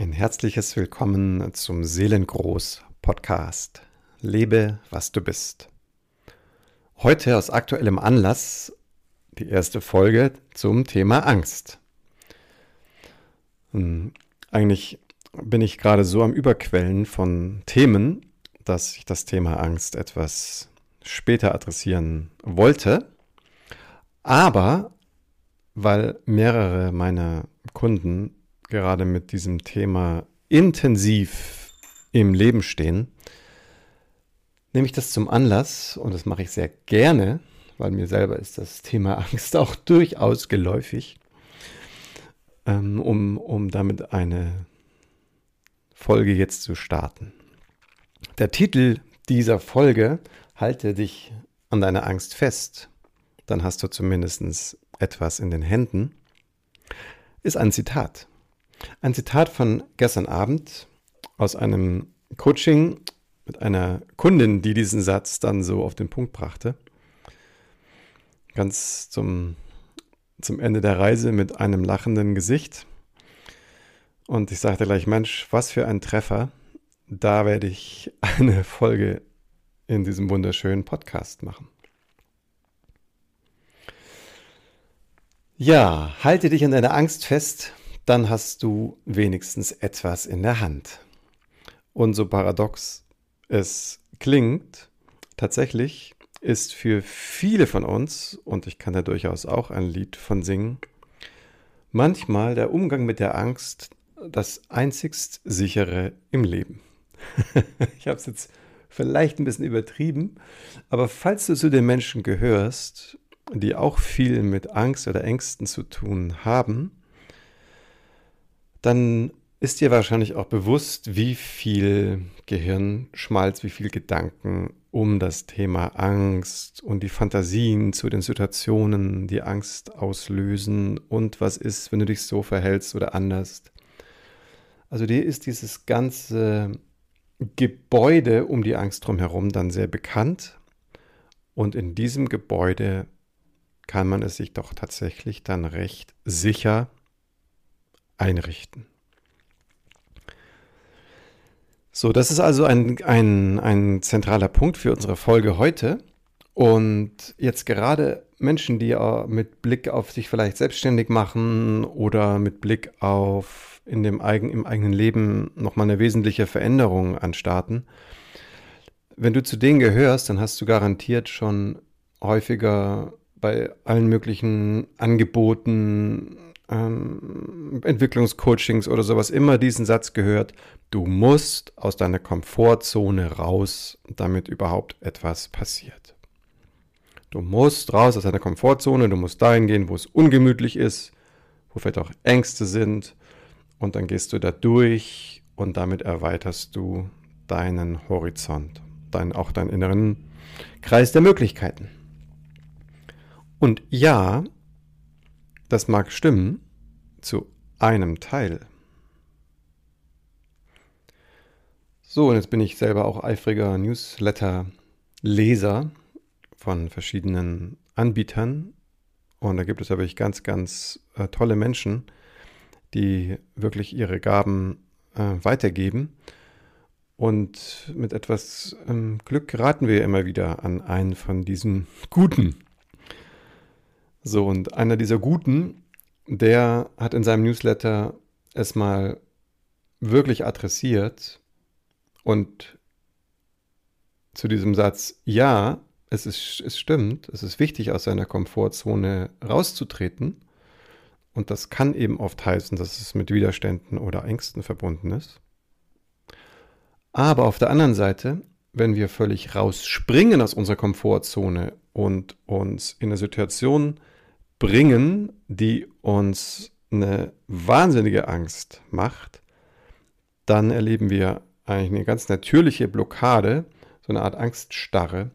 Ein herzliches Willkommen zum Seelengroß Podcast. Lebe, was du bist. Heute aus aktuellem Anlass die erste Folge zum Thema Angst. Hm, eigentlich bin ich gerade so am Überquellen von Themen, dass ich das Thema Angst etwas später adressieren wollte. Aber weil mehrere meiner Kunden gerade mit diesem Thema intensiv im Leben stehen, nehme ich das zum Anlass, und das mache ich sehr gerne, weil mir selber ist das Thema Angst auch durchaus geläufig, ähm, um, um damit eine Folge jetzt zu starten. Der Titel dieser Folge, Halte dich an deiner Angst fest, dann hast du zumindest etwas in den Händen, ist ein Zitat. Ein Zitat von gestern Abend aus einem Coaching mit einer Kundin, die diesen Satz dann so auf den Punkt brachte. Ganz zum, zum Ende der Reise mit einem lachenden Gesicht. Und ich sagte gleich, Mensch, was für ein Treffer. Da werde ich eine Folge in diesem wunderschönen Podcast machen. Ja, halte dich an deiner Angst fest dann hast du wenigstens etwas in der Hand. Und so paradox es klingt, tatsächlich ist für viele von uns, und ich kann da durchaus auch ein Lied von singen, manchmal der Umgang mit der Angst das einzigst sichere im Leben. ich habe es jetzt vielleicht ein bisschen übertrieben, aber falls du zu den Menschen gehörst, die auch viel mit Angst oder Ängsten zu tun haben, dann ist dir wahrscheinlich auch bewusst, wie viel Gehirnschmalz, wie viel Gedanken um das Thema Angst und die Fantasien zu den Situationen, die Angst auslösen und was ist, wenn du dich so verhältst oder anders. Also dir ist dieses ganze Gebäude um die Angst drumherum dann sehr bekannt und in diesem Gebäude kann man es sich doch tatsächlich dann recht sicher einrichten. So, das ist also ein, ein, ein zentraler Punkt für unsere Folge heute. Und jetzt gerade Menschen, die mit Blick auf sich vielleicht selbstständig machen oder mit Blick auf in dem eigen, im eigenen Leben nochmal eine wesentliche Veränderung anstarten. Wenn du zu denen gehörst, dann hast du garantiert schon häufiger bei allen möglichen Angeboten ähm, Entwicklungscoachings oder sowas immer diesen Satz gehört, du musst aus deiner Komfortzone raus, damit überhaupt etwas passiert. Du musst raus aus deiner Komfortzone, du musst dahin gehen, wo es ungemütlich ist, wo vielleicht auch Ängste sind und dann gehst du da durch und damit erweiterst du deinen Horizont, dein, auch deinen inneren Kreis der Möglichkeiten. Und ja, das mag stimmen zu einem Teil. So, und jetzt bin ich selber auch eifriger Newsletter-Leser von verschiedenen Anbietern. Und da gibt es aber ganz, ganz äh, tolle Menschen, die wirklich ihre Gaben äh, weitergeben. Und mit etwas ähm, Glück geraten wir immer wieder an einen von diesen Guten. So, und einer dieser Guten, der hat in seinem Newsletter es mal wirklich adressiert und zu diesem Satz, ja, es, ist, es stimmt, es ist wichtig, aus seiner Komfortzone rauszutreten. Und das kann eben oft heißen, dass es mit Widerständen oder Ängsten verbunden ist. Aber auf der anderen Seite, wenn wir völlig rausspringen aus unserer Komfortzone und uns in eine Situation bringen, die uns eine wahnsinnige Angst macht, dann erleben wir eigentlich eine ganz natürliche Blockade, so eine Art Angststarre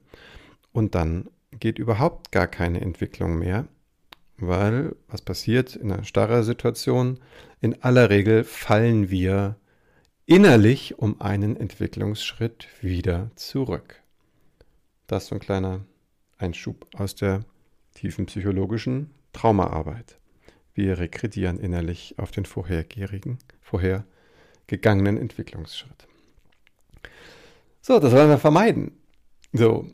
und dann geht überhaupt gar keine Entwicklung mehr, weil was passiert in einer starren Situation? In aller Regel fallen wir innerlich um einen Entwicklungsschritt wieder zurück. Das ist so ein kleiner Einschub aus der tiefen psychologischen Traumaarbeit. Wir rekredieren innerlich auf den vorhergehenden, vorhergehenden gegangenen Entwicklungsschritt. So, das wollen wir vermeiden. So.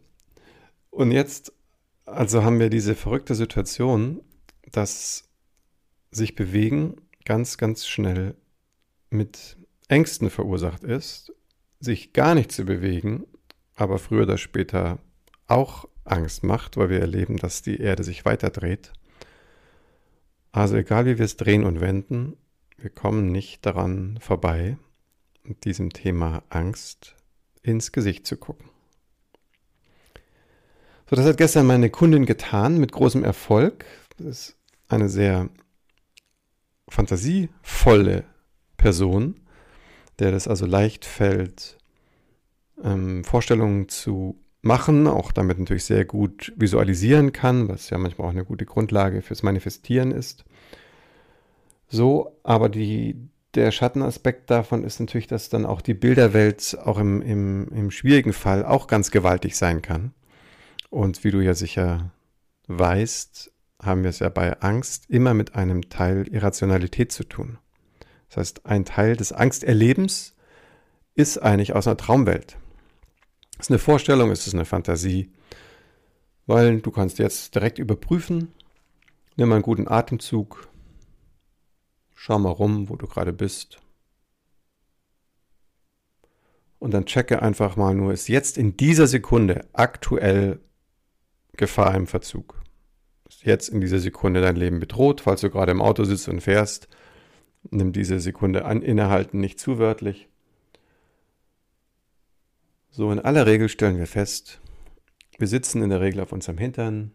Und jetzt, also haben wir diese verrückte Situation, dass sich bewegen ganz, ganz schnell mit Ängsten verursacht ist, sich gar nicht zu bewegen, aber früher oder später auch Angst macht, weil wir erleben, dass die Erde sich weiter dreht. Also egal wie wir es drehen und wenden, wir kommen nicht daran vorbei, diesem Thema Angst ins Gesicht zu gucken. So, das hat gestern meine Kundin getan mit großem Erfolg. Das ist eine sehr fantasievolle Person, der das also leicht fällt, ähm, Vorstellungen zu machen, auch damit natürlich sehr gut visualisieren kann, was ja manchmal auch eine gute Grundlage fürs Manifestieren ist. So, aber die, der Schattenaspekt davon ist natürlich, dass dann auch die Bilderwelt auch im, im, im schwierigen Fall auch ganz gewaltig sein kann. Und wie du ja sicher weißt, haben wir es ja bei Angst immer mit einem Teil Irrationalität zu tun. Das heißt, ein Teil des Angsterlebens ist eigentlich aus einer Traumwelt. Ist eine Vorstellung, ist es eine Fantasie? Weil du kannst jetzt direkt überprüfen, nimm einen guten Atemzug, schau mal rum, wo du gerade bist. Und dann checke einfach mal nur, ist jetzt in dieser Sekunde aktuell Gefahr im Verzug? Ist jetzt in dieser Sekunde dein Leben bedroht, falls du gerade im Auto sitzt und fährst? Nimm diese Sekunde an, innehalten, nicht zu wörtlich. So, in aller Regel stellen wir fest, wir sitzen in der Regel auf unserem Hintern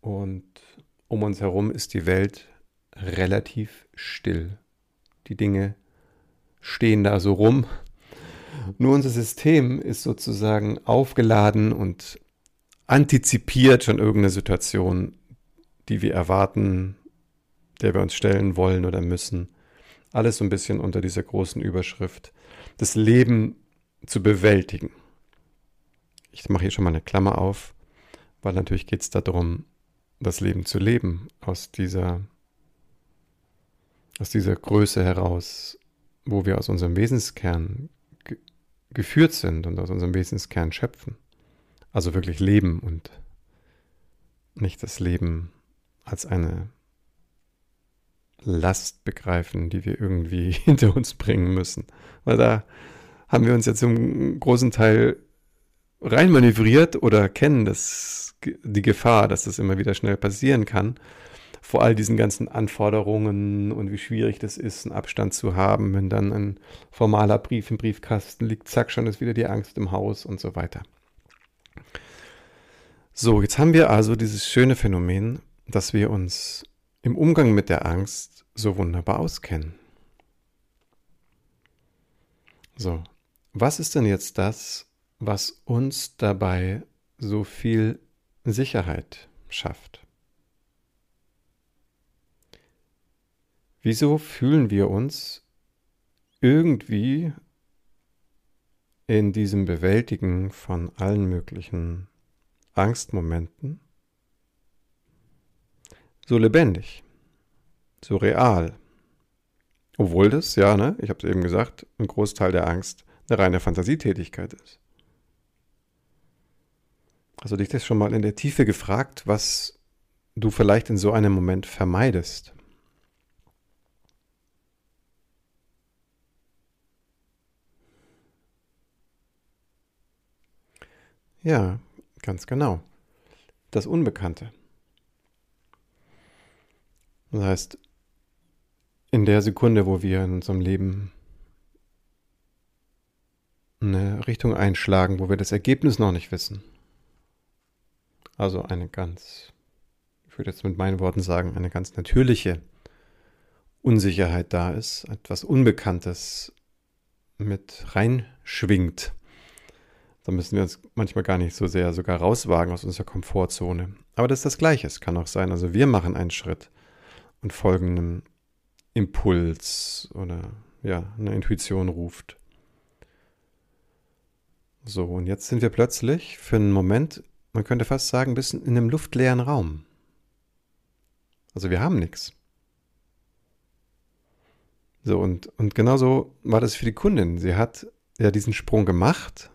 und um uns herum ist die Welt relativ still. Die Dinge stehen da so rum. Nur unser System ist sozusagen aufgeladen und antizipiert schon irgendeine Situation, die wir erwarten, der wir uns stellen wollen oder müssen. Alles so ein bisschen unter dieser großen Überschrift. Das Leben zu bewältigen. Ich mache hier schon mal eine Klammer auf, weil natürlich geht es darum, das Leben zu leben, aus dieser, aus dieser Größe heraus, wo wir aus unserem Wesenskern ge geführt sind und aus unserem Wesenskern schöpfen. Also wirklich leben und nicht das Leben als eine Last begreifen, die wir irgendwie hinter uns bringen müssen. Weil da haben wir uns ja zum großen Teil reinmanövriert oder kennen das, die Gefahr, dass das immer wieder schnell passieren kann. Vor all diesen ganzen Anforderungen und wie schwierig das ist, einen Abstand zu haben, wenn dann ein formaler Brief im Briefkasten liegt, zack, schon ist wieder die Angst im Haus und so weiter. So, jetzt haben wir also dieses schöne Phänomen, dass wir uns im Umgang mit der Angst so wunderbar auskennen. So, was ist denn jetzt das, was uns dabei so viel Sicherheit schafft? Wieso fühlen wir uns irgendwie in diesem Bewältigen von allen möglichen Angstmomenten so lebendig, so real? Obwohl das, ja, ne, ich habe es eben gesagt, ein Großteil der Angst eine reine Fantasietätigkeit ist. Also dich das schon mal in der Tiefe gefragt, was du vielleicht in so einem Moment vermeidest. Ja, ganz genau. Das Unbekannte. Das heißt, in der Sekunde, wo wir in unserem Leben eine Richtung einschlagen, wo wir das Ergebnis noch nicht wissen. Also eine ganz, ich würde jetzt mit meinen Worten sagen, eine ganz natürliche Unsicherheit da ist, etwas Unbekanntes mit reinschwingt. Da müssen wir uns manchmal gar nicht so sehr sogar rauswagen aus unserer Komfortzone. Aber das ist das Gleiche. Es kann auch sein, also wir machen einen Schritt und folgen einem Impuls oder ja, eine Intuition ruft. So, und jetzt sind wir plötzlich für einen Moment, man könnte fast sagen, ein bisschen in einem luftleeren Raum. Also wir haben nichts. So, und, und genauso war das für die Kundin. Sie hat ja diesen Sprung gemacht.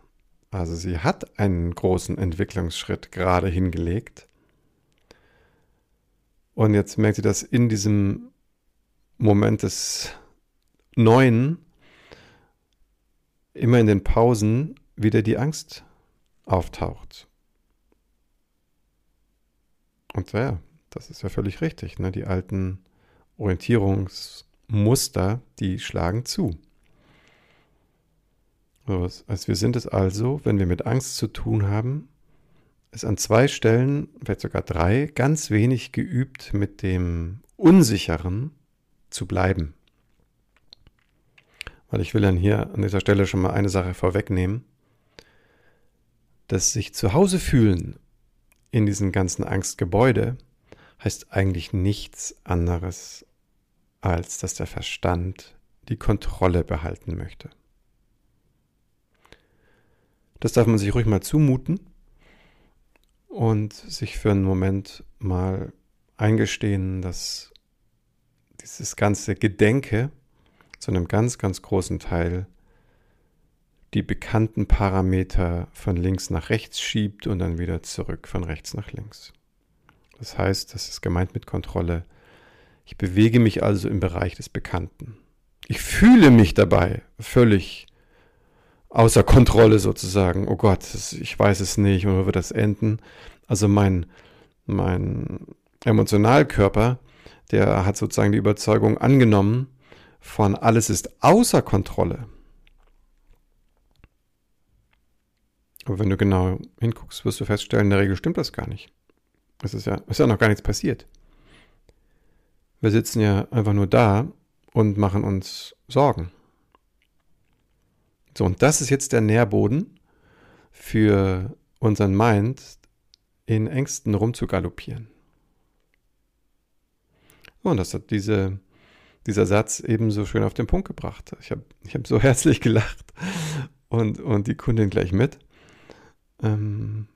Also sie hat einen großen Entwicklungsschritt gerade hingelegt. Und jetzt merkt sie, dass in diesem Moment des Neuen immer in den Pausen wieder die Angst auftaucht. Und ja, das ist ja völlig richtig. Ne? Die alten Orientierungsmuster, die schlagen zu. Also wir sind es also, wenn wir mit Angst zu tun haben, ist an zwei Stellen, vielleicht sogar drei, ganz wenig geübt, mit dem Unsicheren zu bleiben. Weil ich will dann hier an dieser Stelle schon mal eine Sache vorwegnehmen. Das sich zu Hause fühlen in diesem ganzen Angstgebäude heißt eigentlich nichts anderes, als dass der Verstand die Kontrolle behalten möchte. Das darf man sich ruhig mal zumuten und sich für einen Moment mal eingestehen, dass dieses ganze Gedenke zu einem ganz, ganz großen Teil die bekannten Parameter von links nach rechts schiebt und dann wieder zurück von rechts nach links. Das heißt, das ist gemeint mit Kontrolle. Ich bewege mich also im Bereich des Bekannten. Ich fühle mich dabei völlig außer Kontrolle sozusagen. Oh Gott, ich weiß es nicht wo wird das enden? Also mein, mein Emotionalkörper, der hat sozusagen die Überzeugung angenommen von alles ist außer Kontrolle. Aber wenn du genau hinguckst, wirst du feststellen, in der Regel stimmt das gar nicht. Es ist ja, ist ja noch gar nichts passiert. Wir sitzen ja einfach nur da und machen uns Sorgen. So, und das ist jetzt der Nährboden für unseren Mind, in Ängsten rumzugaloppieren. Und das hat diese, dieser Satz eben so schön auf den Punkt gebracht. Ich habe ich hab so herzlich gelacht und, und die Kundin gleich mit. Ähm,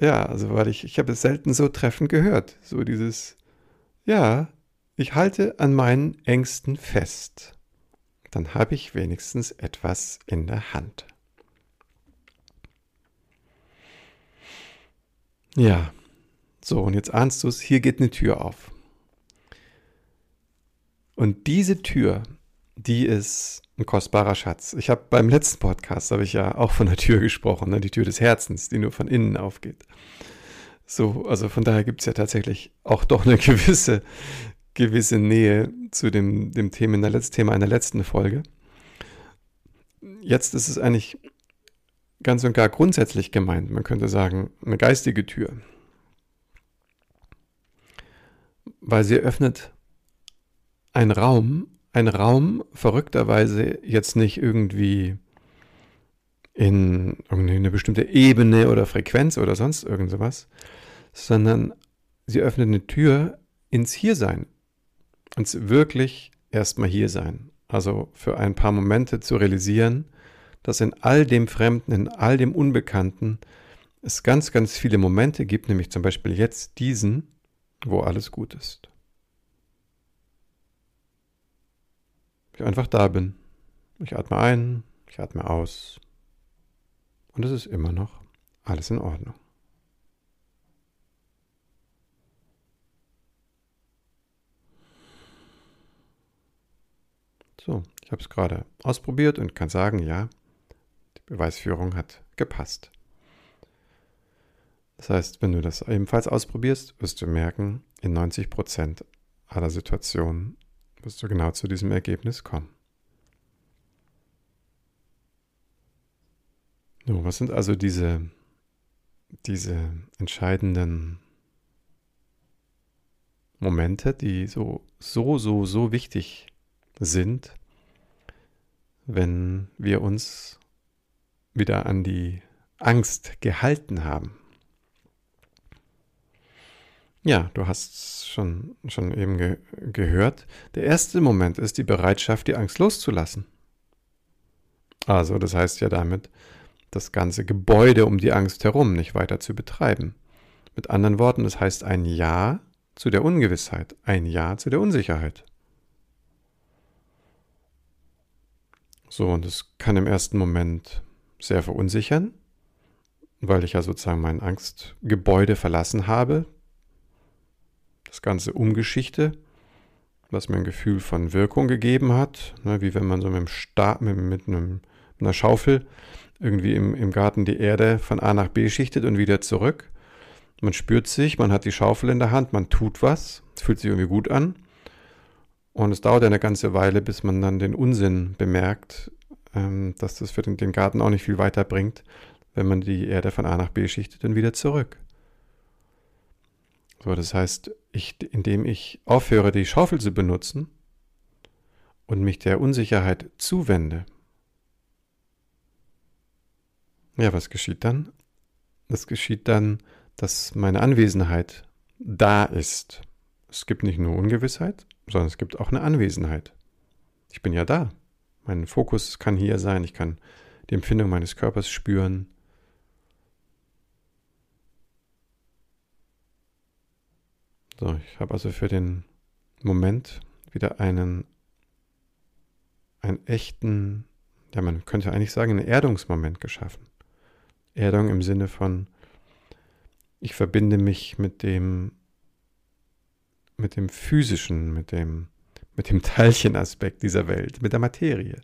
ja, also weil ich, ich habe es selten so treffend gehört. So dieses, ja, ich halte an meinen Ängsten fest. Dann habe ich wenigstens etwas in der Hand. Ja, so und jetzt ahnst du es, hier geht eine Tür auf. Und diese Tür, die ist ein kostbarer Schatz. Ich habe beim letzten Podcast, habe ich ja auch von der Tür gesprochen, ne? die Tür des Herzens, die nur von innen aufgeht. So, also von daher gibt es ja tatsächlich auch doch eine gewisse, gewisse Nähe zu dem, dem Thema, in der Letz Thema einer letzten Folge. Jetzt ist es eigentlich ganz und gar grundsätzlich gemeint. Man könnte sagen, eine geistige Tür. Weil sie öffnet einen Raum, ein Raum verrückterweise jetzt nicht irgendwie in eine bestimmte Ebene oder Frequenz oder sonst irgend sowas, sondern sie öffnet eine Tür ins Hiersein, ins wirklich erstmal hier sein. Also für ein paar Momente zu realisieren, dass in all dem Fremden, in all dem Unbekannten es ganz, ganz viele Momente gibt, nämlich zum Beispiel jetzt diesen, wo alles gut ist. Ich einfach da bin. Ich atme ein, ich atme aus. Und es ist immer noch alles in Ordnung. So, ich habe es gerade ausprobiert und kann sagen, ja, die Beweisführung hat gepasst. Das heißt, wenn du das ebenfalls ausprobierst, wirst du merken, in 90% aller Situationen wirst du genau zu diesem Ergebnis kommen. So, was sind also diese, diese entscheidenden Momente, die so, so, so, so wichtig sind, wenn wir uns wieder an die Angst gehalten haben? Ja, du hast schon, schon eben ge gehört. Der erste Moment ist die Bereitschaft, die Angst loszulassen. Also, das heißt ja damit, das ganze Gebäude um die Angst herum nicht weiter zu betreiben. Mit anderen Worten, das heißt ein Ja zu der Ungewissheit, ein Ja zu der Unsicherheit. So, und das kann im ersten Moment sehr verunsichern, weil ich ja sozusagen mein Angstgebäude verlassen habe. Das Ganze umgeschichte, was mir ein Gefühl von Wirkung gegeben hat, ne, wie wenn man so mit, einem Stab, mit, mit, einem, mit einer Schaufel irgendwie im, im Garten die Erde von A nach B schichtet und wieder zurück. Man spürt sich, man hat die Schaufel in der Hand, man tut was, es fühlt sich irgendwie gut an. Und es dauert eine ganze Weile, bis man dann den Unsinn bemerkt, ähm, dass das für den, den Garten auch nicht viel weiterbringt, wenn man die Erde von A nach B schichtet und wieder zurück. So, das heißt, ich, indem ich aufhöre, die Schaufel zu benutzen und mich der Unsicherheit zuwende, ja, was geschieht dann? Das geschieht dann, dass meine Anwesenheit da ist. Es gibt nicht nur Ungewissheit, sondern es gibt auch eine Anwesenheit. Ich bin ja da. Mein Fokus kann hier sein. Ich kann die Empfindung meines Körpers spüren. So, ich habe also für den Moment wieder einen, einen echten, ja, man könnte eigentlich sagen, einen Erdungsmoment geschaffen. Erdung im Sinne von, ich verbinde mich mit dem, mit dem physischen, mit dem, mit dem Teilchenaspekt dieser Welt, mit der Materie.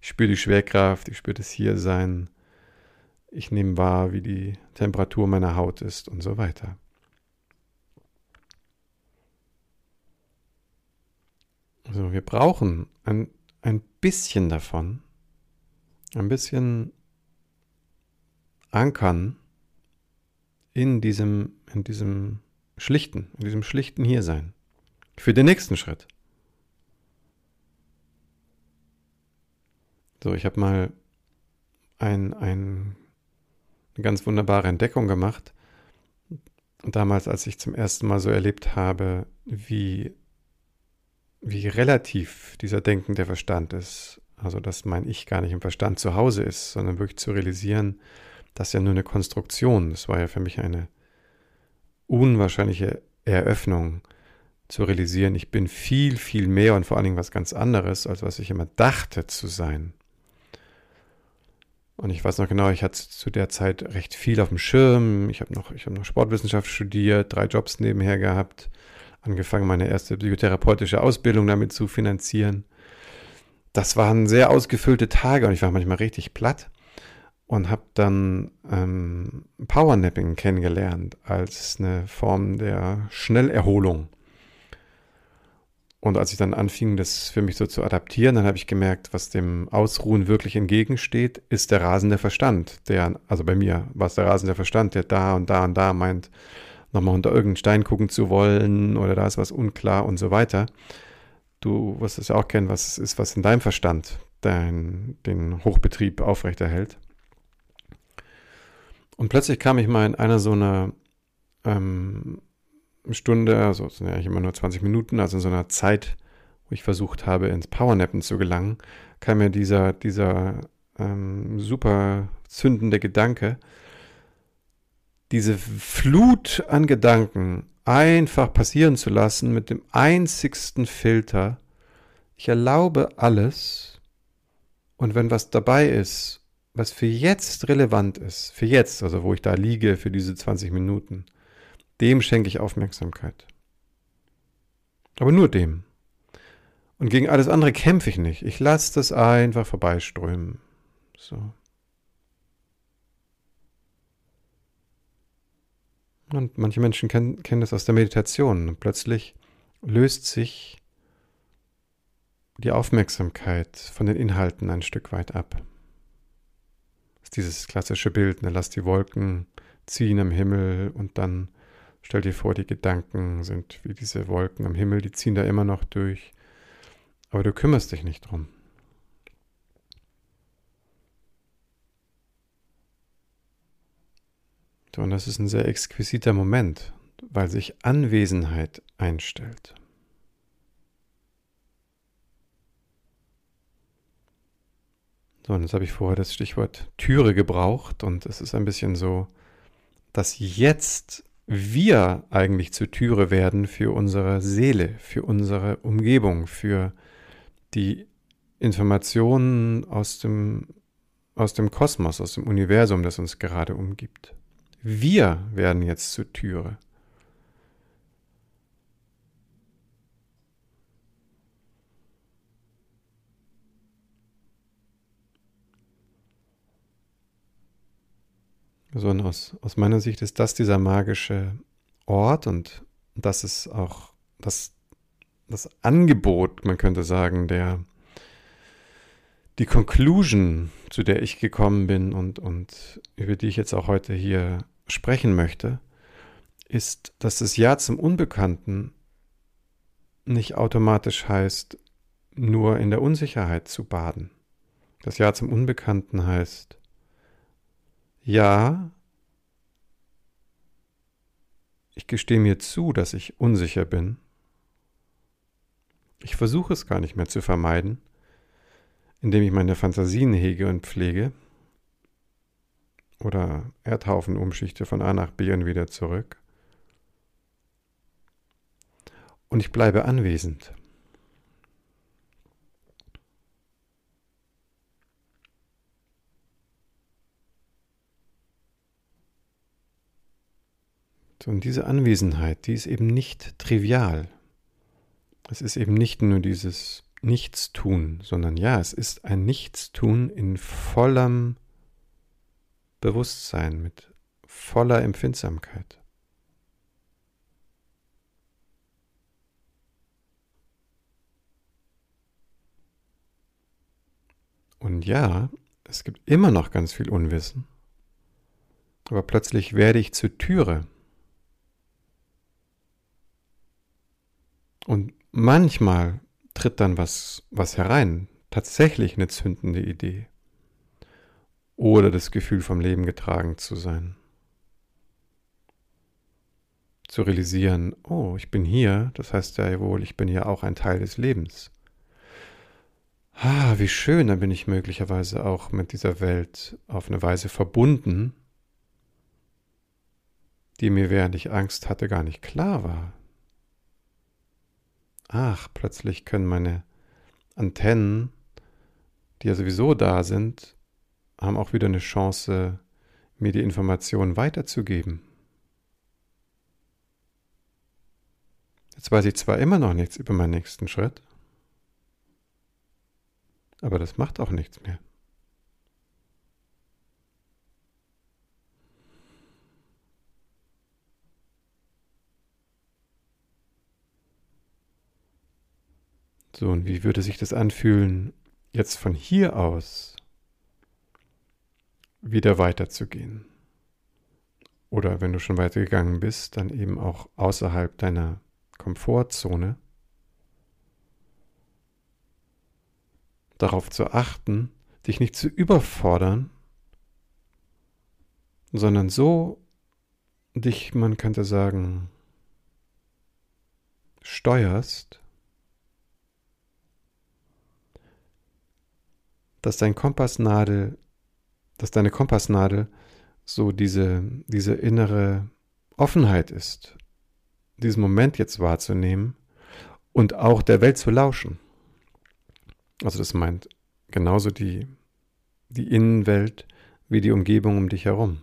Ich spüre die Schwerkraft, ich spüre das Hiersein, ich nehme wahr, wie die Temperatur meiner Haut ist und so weiter. Also wir brauchen ein, ein bisschen davon, ein bisschen ankern in diesem, in diesem schlichten, in diesem schlichten Hiersein. Für den nächsten Schritt. So, ich habe mal ein, ein, eine ganz wunderbare Entdeckung gemacht. Damals, als ich zum ersten Mal so erlebt habe, wie, wie relativ dieser denkende Verstand ist. Also, dass mein Ich gar nicht im Verstand zu Hause ist, sondern wirklich zu realisieren, das ist ja nur eine Konstruktion. Das war ja für mich eine unwahrscheinliche Eröffnung zu realisieren, ich bin viel, viel mehr und vor allen Dingen was ganz anderes, als was ich immer dachte zu sein. Und ich weiß noch genau, ich hatte zu der Zeit recht viel auf dem Schirm. Ich habe noch, ich noch Sportwissenschaft studiert, drei Jobs nebenher gehabt, angefangen, meine erste psychotherapeutische Ausbildung damit zu finanzieren. Das waren sehr ausgefüllte Tage und ich war manchmal richtig platt und habe dann ähm, Powernapping kennengelernt als eine Form der Schnellerholung. Und als ich dann anfing, das für mich so zu adaptieren, dann habe ich gemerkt, was dem Ausruhen wirklich entgegensteht, ist der rasende Verstand. Der, also bei mir war es der rasende Verstand, der da und da und da meint, nochmal unter irgendeinen Stein gucken zu wollen oder da ist was unklar und so weiter. Du wirst es ja auch kennen, was ist, was in deinem Verstand dein, den Hochbetrieb aufrechterhält. Und plötzlich kam ich mal in einer so einer ähm, Stunde, also es sind ja eigentlich immer nur 20 Minuten, also in so einer Zeit, wo ich versucht habe, ins Powernappen zu gelangen, kam mir dieser, dieser ähm, super zündende Gedanke, diese Flut an Gedanken einfach passieren zu lassen mit dem einzigsten Filter. Ich erlaube alles und wenn was dabei ist, was für jetzt relevant ist, für jetzt, also wo ich da liege für diese 20 Minuten, dem schenke ich Aufmerksamkeit. Aber nur dem. Und gegen alles andere kämpfe ich nicht. Ich lasse das einfach vorbeiströmen. So. Und manche Menschen kennen, kennen das aus der Meditation. Und plötzlich löst sich die Aufmerksamkeit von den Inhalten ein Stück weit ab dieses klassische Bild, ne? lass die Wolken ziehen am Himmel und dann stell dir vor, die Gedanken sind wie diese Wolken am Himmel, die ziehen da immer noch durch, aber du kümmerst dich nicht drum. Und das ist ein sehr exquisiter Moment, weil sich Anwesenheit einstellt. So, und jetzt habe ich vorher das Stichwort Türe gebraucht und es ist ein bisschen so, dass jetzt wir eigentlich zur Türe werden für unsere Seele, für unsere Umgebung, für die Informationen aus dem, aus dem Kosmos, aus dem Universum, das uns gerade umgibt. Wir werden jetzt zur Türe. sondern aus, aus meiner Sicht ist das dieser magische Ort und das ist auch das, das Angebot, man könnte sagen, der die Conclusion, zu der ich gekommen bin und, und über die ich jetzt auch heute hier sprechen möchte, ist, dass das Ja zum Unbekannten nicht automatisch heißt, nur in der Unsicherheit zu baden. Das Ja zum Unbekannten heißt, ja, ich gestehe mir zu, dass ich unsicher bin. Ich versuche es gar nicht mehr zu vermeiden, indem ich meine Fantasien hege und pflege oder Erdhaufen umschichte von A nach B und wieder zurück. Und ich bleibe anwesend. Und diese Anwesenheit, die ist eben nicht trivial. Es ist eben nicht nur dieses Nichtstun, sondern ja, es ist ein Nichtstun in vollem Bewusstsein, mit voller Empfindsamkeit. Und ja, es gibt immer noch ganz viel Unwissen, aber plötzlich werde ich zur Türe Und manchmal tritt dann was, was herein, tatsächlich eine zündende Idee. Oder das Gefühl vom Leben getragen zu sein. Zu realisieren, oh, ich bin hier, das heißt ja wohl, ich bin ja auch ein Teil des Lebens. Ah, wie schön, dann bin ich möglicherweise auch mit dieser Welt auf eine Weise verbunden, die mir, während ich Angst hatte, gar nicht klar war ach, plötzlich können meine Antennen, die ja sowieso da sind, haben auch wieder eine Chance, mir die Informationen weiterzugeben. Jetzt weiß ich zwar immer noch nichts über meinen nächsten Schritt, aber das macht auch nichts mehr. So, und wie würde sich das anfühlen, jetzt von hier aus wieder weiterzugehen? Oder wenn du schon weitergegangen bist, dann eben auch außerhalb deiner Komfortzone darauf zu achten, dich nicht zu überfordern, sondern so dich, man könnte sagen, steuerst, dass dein Kompassnadel, dass deine Kompassnadel so diese, diese innere Offenheit ist, diesen Moment jetzt wahrzunehmen und auch der Welt zu lauschen. Also das meint genauso die, die Innenwelt wie die Umgebung um dich herum.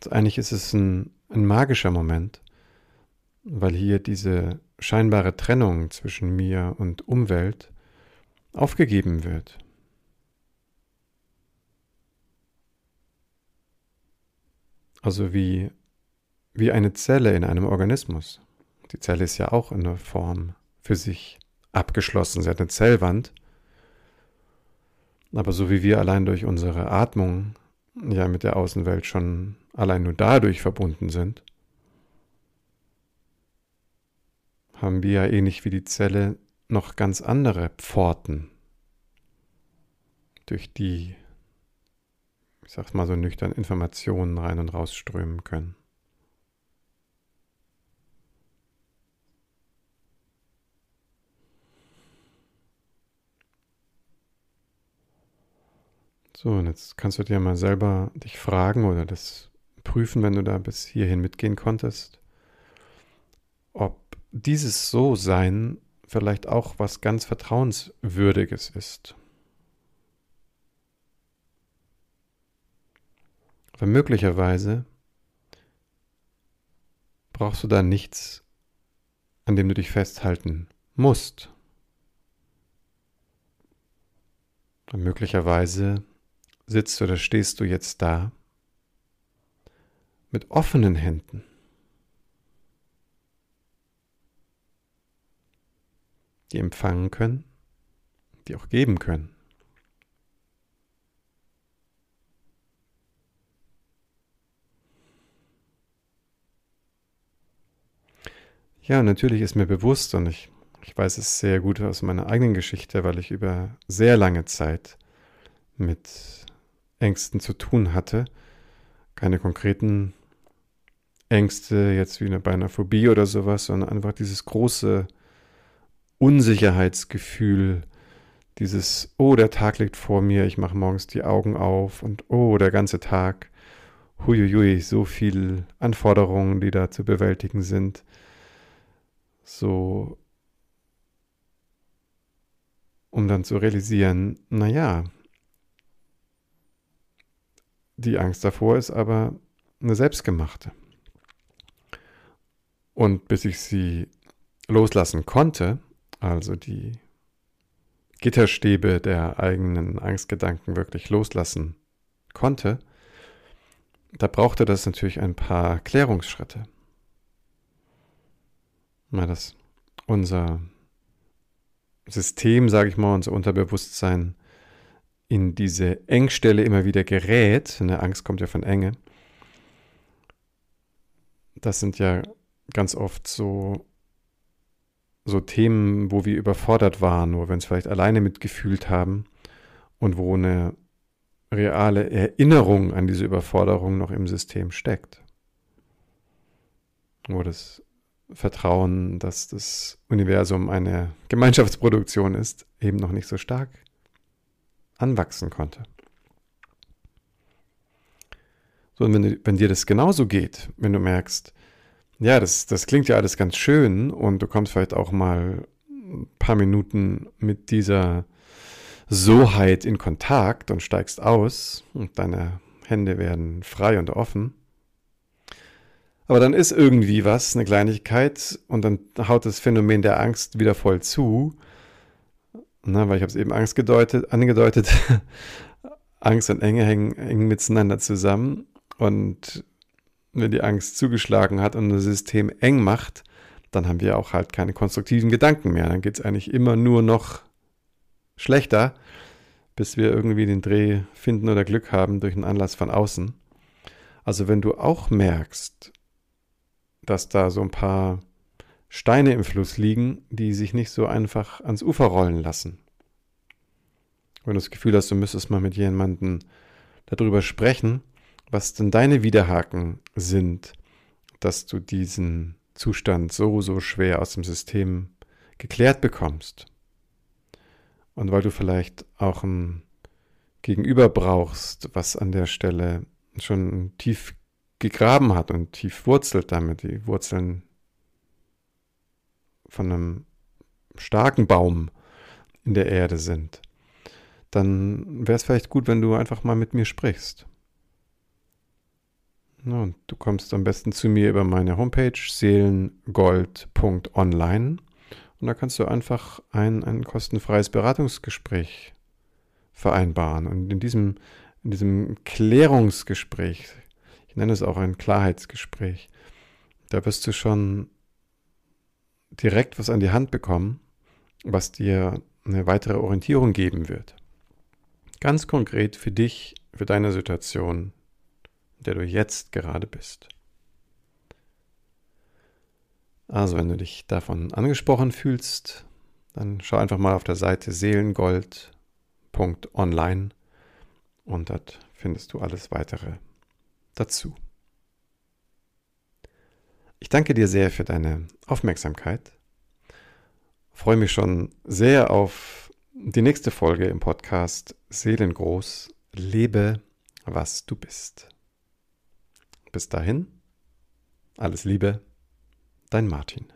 Also eigentlich ist es ein, ein magischer Moment, weil hier diese scheinbare Trennung zwischen mir und Umwelt aufgegeben wird. Also wie, wie eine Zelle in einem Organismus. Die Zelle ist ja auch in der Form für sich abgeschlossen. Sie hat eine Zellwand. Aber so wie wir allein durch unsere Atmung ja mit der Außenwelt schon allein nur dadurch verbunden sind, haben wir ja ähnlich wie die Zelle noch ganz andere Pforten, durch die, ich sag's mal so nüchtern, Informationen rein und rausströmen können. So, und jetzt kannst du dir mal selber dich fragen oder das prüfen, wenn du da bis hierhin mitgehen konntest, ob dieses So-Sein vielleicht auch was ganz Vertrauenswürdiges ist. Aber möglicherweise brauchst du da nichts, an dem du dich festhalten musst. Und möglicherweise sitzt oder stehst du jetzt da mit offenen Händen. Die empfangen können, die auch geben können. Ja, natürlich ist mir bewusst und ich, ich weiß es sehr gut aus meiner eigenen Geschichte, weil ich über sehr lange Zeit mit Ängsten zu tun hatte. Keine konkreten Ängste, jetzt wie bei einer Phobie oder sowas, sondern einfach dieses große Unsicherheitsgefühl, dieses, oh, der Tag liegt vor mir, ich mache morgens die Augen auf und oh, der ganze Tag, huiuiui, so viel Anforderungen, die da zu bewältigen sind. So, um dann zu realisieren, naja, die Angst davor ist aber eine selbstgemachte. Und bis ich sie loslassen konnte, also die Gitterstäbe der eigenen Angstgedanken wirklich loslassen konnte, da brauchte das natürlich ein paar Klärungsschritte. Mal dass unser System, sage ich mal, unser Unterbewusstsein in diese Engstelle immer wieder gerät. Eine Angst kommt ja von Enge. Das sind ja ganz oft so so Themen, wo wir überfordert waren, wo wir uns vielleicht alleine mitgefühlt haben und wo eine reale Erinnerung an diese Überforderung noch im System steckt. Wo das Vertrauen, dass das Universum eine Gemeinschaftsproduktion ist, eben noch nicht so stark anwachsen konnte. So, und wenn, wenn dir das genauso geht, wenn du merkst, ja, das, das klingt ja alles ganz schön und du kommst vielleicht auch mal ein paar Minuten mit dieser Soheit in Kontakt und steigst aus und deine Hände werden frei und offen. Aber dann ist irgendwie was, eine Kleinigkeit, und dann haut das Phänomen der Angst wieder voll zu. Na, weil ich habe es eben Angst gedeutet, angedeutet. Angst und Enge hängen, hängen miteinander zusammen. Und wenn die Angst zugeschlagen hat und das System eng macht, dann haben wir auch halt keine konstruktiven Gedanken mehr. Dann geht es eigentlich immer nur noch schlechter, bis wir irgendwie den Dreh finden oder Glück haben durch einen Anlass von außen. Also wenn du auch merkst, dass da so ein paar Steine im Fluss liegen, die sich nicht so einfach ans Ufer rollen lassen. Wenn du das Gefühl hast, du müsstest mal mit jemandem darüber sprechen, was denn deine Widerhaken sind, dass du diesen Zustand so, so schwer aus dem System geklärt bekommst. Und weil du vielleicht auch ein Gegenüber brauchst, was an der Stelle schon tief gegraben hat und tief wurzelt damit, die Wurzeln von einem starken Baum in der Erde sind, dann wäre es vielleicht gut, wenn du einfach mal mit mir sprichst. Ja, und du kommst am besten zu mir über meine Homepage seelengold.online und da kannst du einfach ein, ein kostenfreies Beratungsgespräch vereinbaren. Und in diesem, in diesem Klärungsgespräch, ich nenne es auch ein Klarheitsgespräch, da wirst du schon direkt was an die Hand bekommen, was dir eine weitere Orientierung geben wird. Ganz konkret für dich, für deine Situation, der du jetzt gerade bist. Also, wenn du dich davon angesprochen fühlst, dann schau einfach mal auf der Seite seelengold.online und dort findest du alles weitere dazu. Ich danke dir sehr für deine Aufmerksamkeit. Freue mich schon sehr auf die nächste Folge im Podcast Seelengroß. Lebe, was du bist. Bis dahin, alles Liebe, dein Martin.